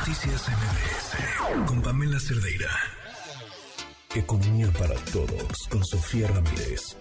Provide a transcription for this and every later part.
Noticias MBS con Pamela Cerdeira. Economía para todos con Sofía Ramírez.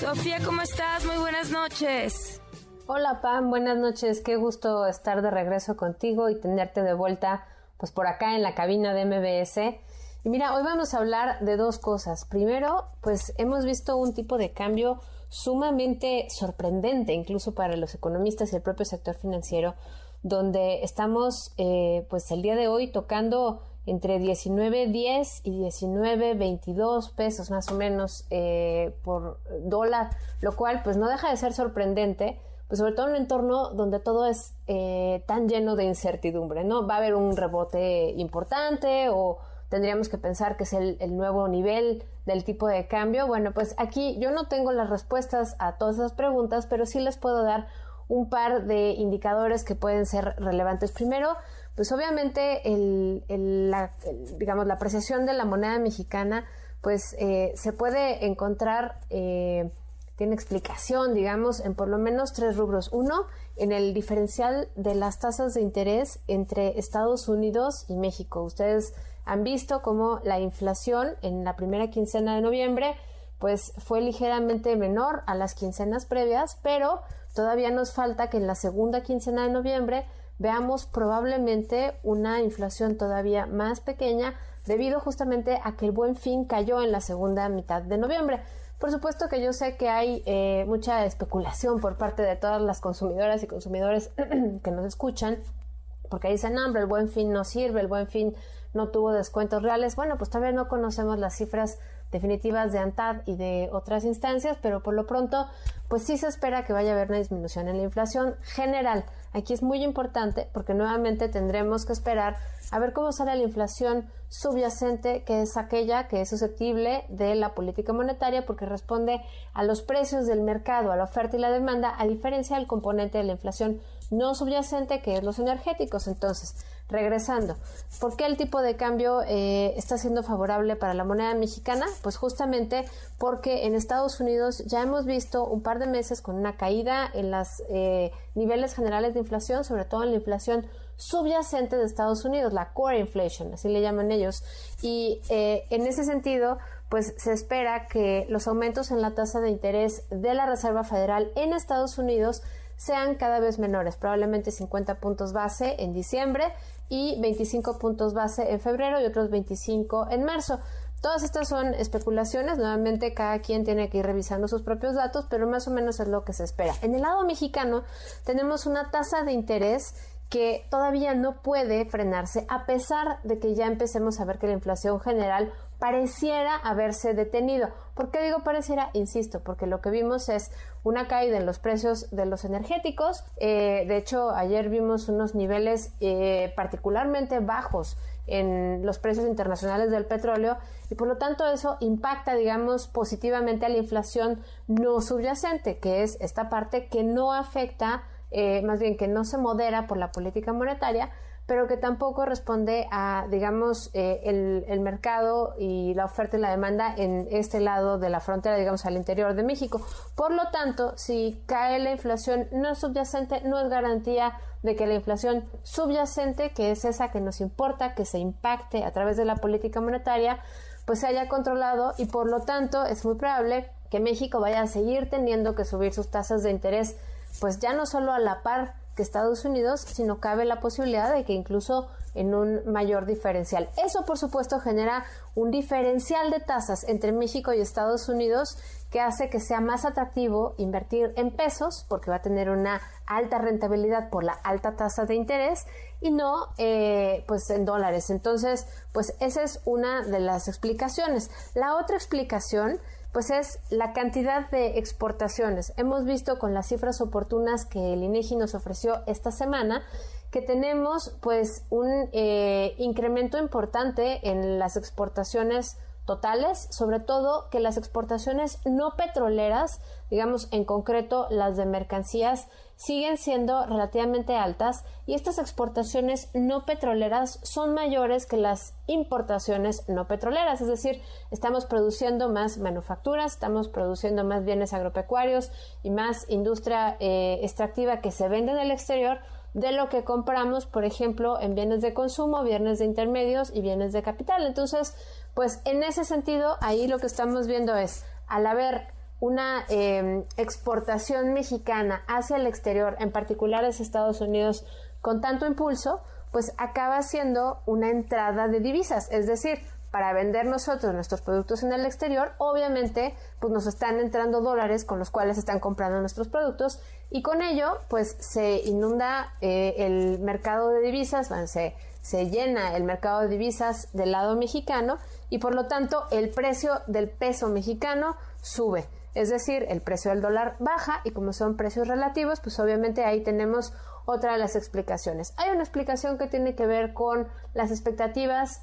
Sofía, ¿cómo estás? Muy buenas noches. Hola Pam, buenas noches. Qué gusto estar de regreso contigo y tenerte de vuelta pues por acá en la cabina de MBS. Y mira, hoy vamos a hablar de dos cosas. Primero, pues hemos visto un tipo de cambio sumamente sorprendente, incluso para los economistas y el propio sector financiero, donde estamos eh, pues el día de hoy tocando entre 19.10 y 19.22 pesos más o menos eh, por dólar, lo cual pues no deja de ser sorprendente, pues sobre todo en un entorno donde todo es eh, tan lleno de incertidumbre, ¿no? Va a haber un rebote importante o tendríamos que pensar que es el, el, nuevo nivel del tipo de cambio. Bueno, pues aquí yo no tengo las respuestas a todas esas preguntas, pero sí les puedo dar un par de indicadores que pueden ser relevantes. Primero, pues obviamente el, la, digamos, la apreciación de la moneda mexicana, pues eh, se puede encontrar, eh, tiene explicación, digamos, en por lo menos tres rubros. Uno, en el diferencial de las tasas de interés entre Estados Unidos y México. Ustedes han visto cómo la inflación en la primera quincena de noviembre, pues fue ligeramente menor a las quincenas previas, pero todavía nos falta que en la segunda quincena de noviembre veamos probablemente una inflación todavía más pequeña debido justamente a que el buen fin cayó en la segunda mitad de noviembre. Por supuesto que yo sé que hay eh, mucha especulación por parte de todas las consumidoras y consumidores que nos escuchan, porque dicen, no, hombre, el buen fin no sirve, el buen fin no tuvo descuentos reales. Bueno, pues todavía no conocemos las cifras definitivas de ANTAD y de otras instancias, pero por lo pronto, pues sí se espera que vaya a haber una disminución en la inflación general. Aquí es muy importante porque nuevamente tendremos que esperar a ver cómo sale la inflación subyacente, que es aquella que es susceptible de la política monetaria porque responde a los precios del mercado, a la oferta y la demanda, a diferencia del componente de la inflación no subyacente, que es los energéticos. Entonces, regresando, ¿por qué el tipo de cambio eh, está siendo favorable para la moneda mexicana? Pues justamente porque en Estados Unidos ya hemos visto un par de meses con una caída en los eh, niveles generales de inflación, sobre todo en la inflación subyacente de Estados Unidos, la core inflation, así le llaman ellos. Y eh, en ese sentido, pues se espera que los aumentos en la tasa de interés de la Reserva Federal en Estados Unidos sean cada vez menores, probablemente 50 puntos base en diciembre y 25 puntos base en febrero y otros 25 en marzo. Todas estas son especulaciones, nuevamente cada quien tiene que ir revisando sus propios datos, pero más o menos es lo que se espera. En el lado mexicano tenemos una tasa de interés que todavía no puede frenarse a pesar de que ya empecemos a ver que la inflación general pareciera haberse detenido. ¿Por qué digo pareciera? Insisto, porque lo que vimos es una caída en los precios de los energéticos. Eh, de hecho, ayer vimos unos niveles eh, particularmente bajos en los precios internacionales del petróleo y por lo tanto eso impacta, digamos, positivamente a la inflación no subyacente, que es esta parte que no afecta, eh, más bien que no se modera por la política monetaria, pero que tampoco responde a, digamos, eh, el, el, mercado y la oferta y la demanda en este lado de la frontera, digamos, al interior de México. Por lo tanto, si cae la inflación no subyacente, no es garantía de que la inflación subyacente, que es esa que nos importa, que se impacte a través de la política monetaria, pues se haya controlado y por lo tanto es muy probable que México vaya a seguir teniendo que subir sus tasas de interés, pues ya no solo a la par que Estados Unidos, sino cabe la posibilidad de que incluso en un mayor diferencial. Eso, por supuesto, genera un diferencial de tasas entre México y Estados Unidos que hace que sea más atractivo invertir en pesos porque va a tener una alta rentabilidad por la alta tasa de interés y no eh, pues en dólares. Entonces, pues esa es una de las explicaciones. La otra explicación pues es la cantidad de exportaciones. Hemos visto con las cifras oportunas que el INEGI nos ofreció esta semana que tenemos pues un eh, incremento importante en las exportaciones totales, sobre todo que las exportaciones no petroleras, digamos en concreto las de mercancías, siguen siendo relativamente altas y estas exportaciones no petroleras son mayores que las importaciones no petroleras, es decir, estamos produciendo más manufacturas, estamos produciendo más bienes agropecuarios y más industria eh, extractiva que se vende en el exterior, de lo que compramos, por ejemplo, en bienes de consumo, bienes de intermedios y bienes de capital. Entonces, pues en ese sentido, ahí lo que estamos viendo es, al haber una em, exportación mexicana hacia el exterior, en particular hacia Estados Unidos, con tanto impulso, pues acaba siendo una entrada de divisas, es decir, para vender nosotros nuestros productos en el exterior, obviamente, pues nos están entrando dólares con los cuales están comprando nuestros productos y con ello, pues se inunda eh, el mercado de divisas, se, se llena el mercado de divisas del lado mexicano y por lo tanto el precio del peso mexicano sube. Es decir, el precio del dólar baja y como son precios relativos, pues obviamente ahí tenemos otra de las explicaciones. Hay una explicación que tiene que ver con las expectativas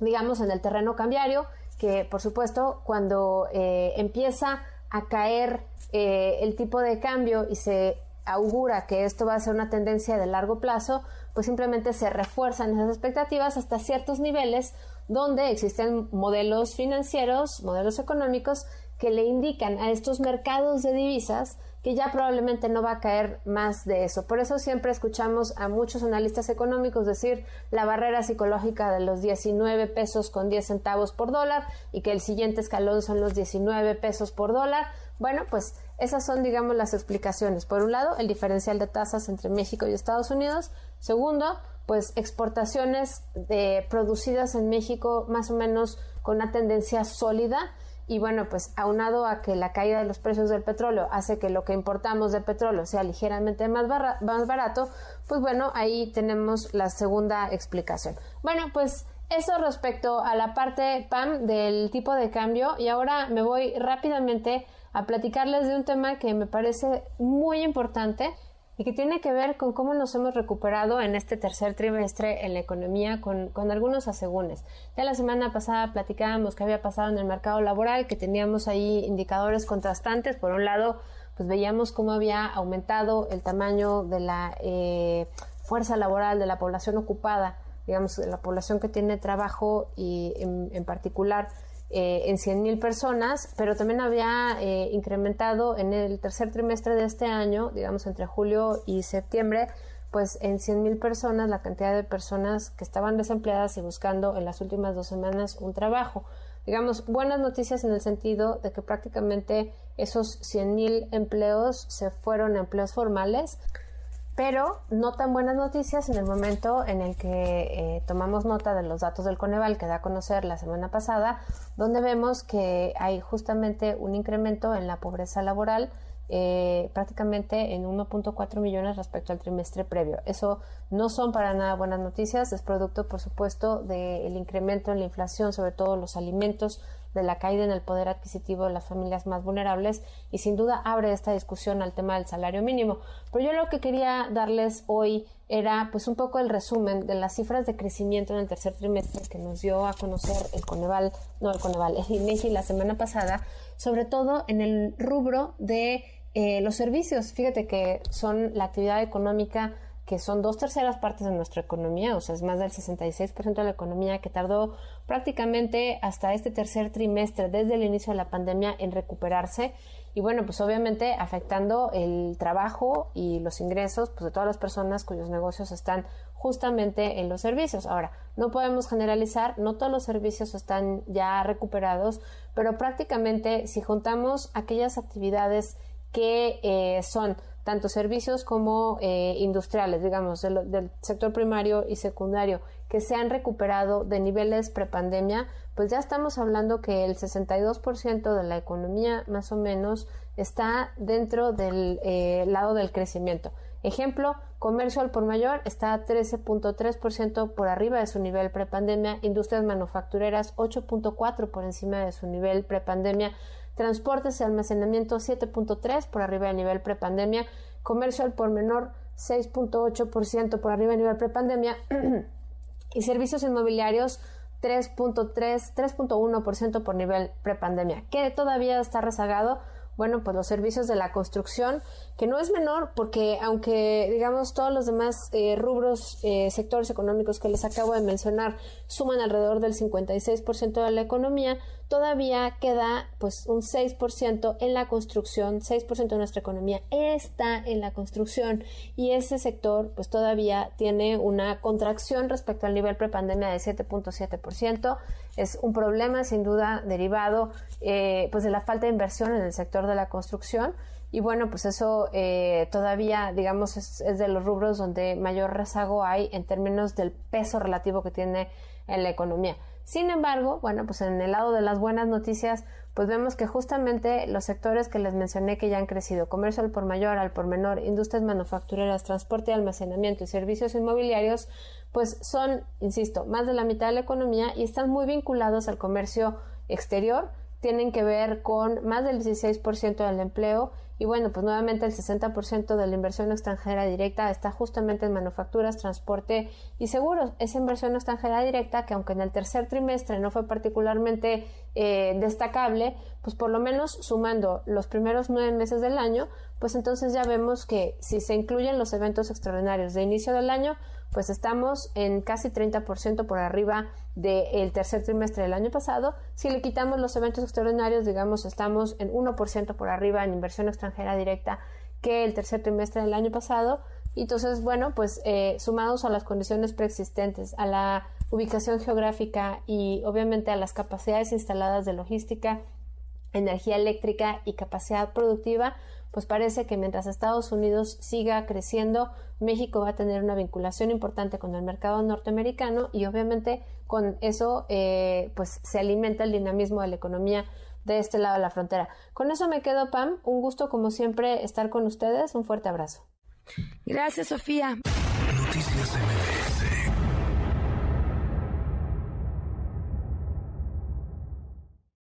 digamos, en el terreno cambiario, que por supuesto cuando eh, empieza a caer eh, el tipo de cambio y se augura que esto va a ser una tendencia de largo plazo, pues simplemente se refuerzan esas expectativas hasta ciertos niveles donde existen modelos financieros, modelos económicos que le indican a estos mercados de divisas que ya probablemente no va a caer más de eso. Por eso siempre escuchamos a muchos analistas económicos decir la barrera psicológica de los 19 pesos con 10 centavos por dólar y que el siguiente escalón son los 19 pesos por dólar. Bueno, pues esas son, digamos, las explicaciones. Por un lado, el diferencial de tasas entre México y Estados Unidos. Segundo, pues exportaciones de, producidas en México más o menos con una tendencia sólida y bueno, pues aunado a que la caída de los precios del petróleo hace que lo que importamos de petróleo sea ligeramente más, más barato, pues bueno, ahí tenemos la segunda explicación. Bueno, pues eso respecto a la parte PAM del tipo de cambio y ahora me voy rápidamente a platicarles de un tema que me parece muy importante y que tiene que ver con cómo nos hemos recuperado en este tercer trimestre en la economía con, algunos asegúnes. Ya la semana pasada platicábamos qué había pasado en el mercado laboral, que teníamos ahí indicadores contrastantes. Por un lado, pues veíamos cómo había aumentado el tamaño de la eh, fuerza laboral de la población ocupada, digamos, de la población que tiene trabajo y en particular eh, en 100.000 personas, pero también había eh, incrementado en el tercer trimestre de este año, digamos entre julio y septiembre, pues en 100.000 personas la cantidad de personas que estaban desempleadas y buscando en las últimas dos semanas un trabajo. Digamos, buenas noticias en el sentido de que prácticamente esos 100.000 empleos se fueron empleos formales pero no tan buenas noticias en el momento en el que eh, tomamos nota de los datos del Coneval que da a conocer la semana pasada, donde vemos que hay justamente un incremento en la pobreza laboral eh, prácticamente en 1.4 millones respecto al trimestre previo. Eso no son para nada buenas noticias, es producto, por supuesto, del incremento en la inflación, sobre todo los alimentos, de la caída en el poder adquisitivo de las familias más vulnerables y sin duda abre esta discusión al tema del salario mínimo. Pero yo lo que quería darles hoy era pues un poco el resumen de las cifras de crecimiento en el tercer trimestre que nos dio a conocer el Coneval, no el Coneval, el INEGI la semana pasada, sobre todo en el rubro de eh, los servicios. Fíjate que son la actividad económica que son dos terceras partes de nuestra economía, o sea, es más del 66% de la economía que tardó prácticamente hasta este tercer trimestre, desde el inicio de la pandemia, en recuperarse. Y bueno, pues obviamente afectando el trabajo y los ingresos pues, de todas las personas cuyos negocios están justamente en los servicios. Ahora, no podemos generalizar, no todos los servicios están ya recuperados, pero prácticamente si juntamos aquellas actividades que eh, son tanto servicios como eh, industriales, digamos, del, sector primario y secundario, que se han recuperado de niveles prepandemia, pues ya estamos hablando que el 62% de la economía más o menos está dentro del eh, lado del crecimiento. Ejemplo, comercio al por mayor está 13.3% por arriba de su nivel prepandemia, industrias manufactureras 8.4 por encima de su nivel prepandemia, transportes y almacenamiento 7.3 por arriba del nivel prepandemia, comercio al por menor 6.8% por arriba del nivel prepandemia. Y servicios inmobiliarios 3.3, 3.1% por nivel prepandemia, que todavía está rezagado bueno, pues los servicios de la construcción, que no es menor porque aunque digamos todos los demás eh, rubros, eh, sectores económicos que les acabo de mencionar suman alrededor del 56% de la economía, todavía queda pues un 6% en la construcción, 6% de nuestra economía está en la construcción y ese sector pues todavía tiene una contracción respecto al nivel prepandemia de 7.7%. Es un problema sin duda derivado eh, pues de la falta de inversión en el sector de la construcción y bueno, pues eso eh, todavía, digamos, es, es, de los rubros donde mayor rezago hay en términos del peso relativo que tiene en la economía. Sin embargo, bueno, pues en el lado de las buenas noticias, pues vemos que justamente los sectores que les mencioné que ya han crecido, comercio al por mayor, al por menor, industrias manufactureras, transporte, almacenamiento y servicios inmobiliarios, pues son, insisto, más de la mitad de la economía y están muy vinculados al comercio exterior, tienen que ver con más del 16% del empleo y bueno, pues nuevamente el 60% de la inversión extranjera directa está justamente en manufacturas, transporte y seguros. Esa inversión extranjera directa, que aunque en el tercer trimestre no fue particularmente eh, destacable, pues por lo menos sumando los primeros nueve meses del año, pues entonces ya vemos que si se incluyen los eventos extraordinarios de inicio del año, pues estamos en casi 30% por arriba del tercer trimestre del año pasado. Si le quitamos los eventos extraordinarios, digamos, estamos en 1% por arriba en inversión extranjera directa que el tercer trimestre del año pasado. Entonces, bueno, pues eh, sumados a las condiciones preexistentes, a la ubicación geográfica y obviamente a las capacidades instaladas de logística, energía eléctrica y capacidad productiva, pues parece que mientras Estados Unidos siga creciendo, México va a tener una vinculación importante con el mercado norteamericano y obviamente con eso eh, pues se alimenta el dinamismo de la economía de este lado de la frontera. Con eso me quedo, Pam. Un gusto, como siempre, estar con ustedes. Un fuerte abrazo. Gracias, Sofía. Noticias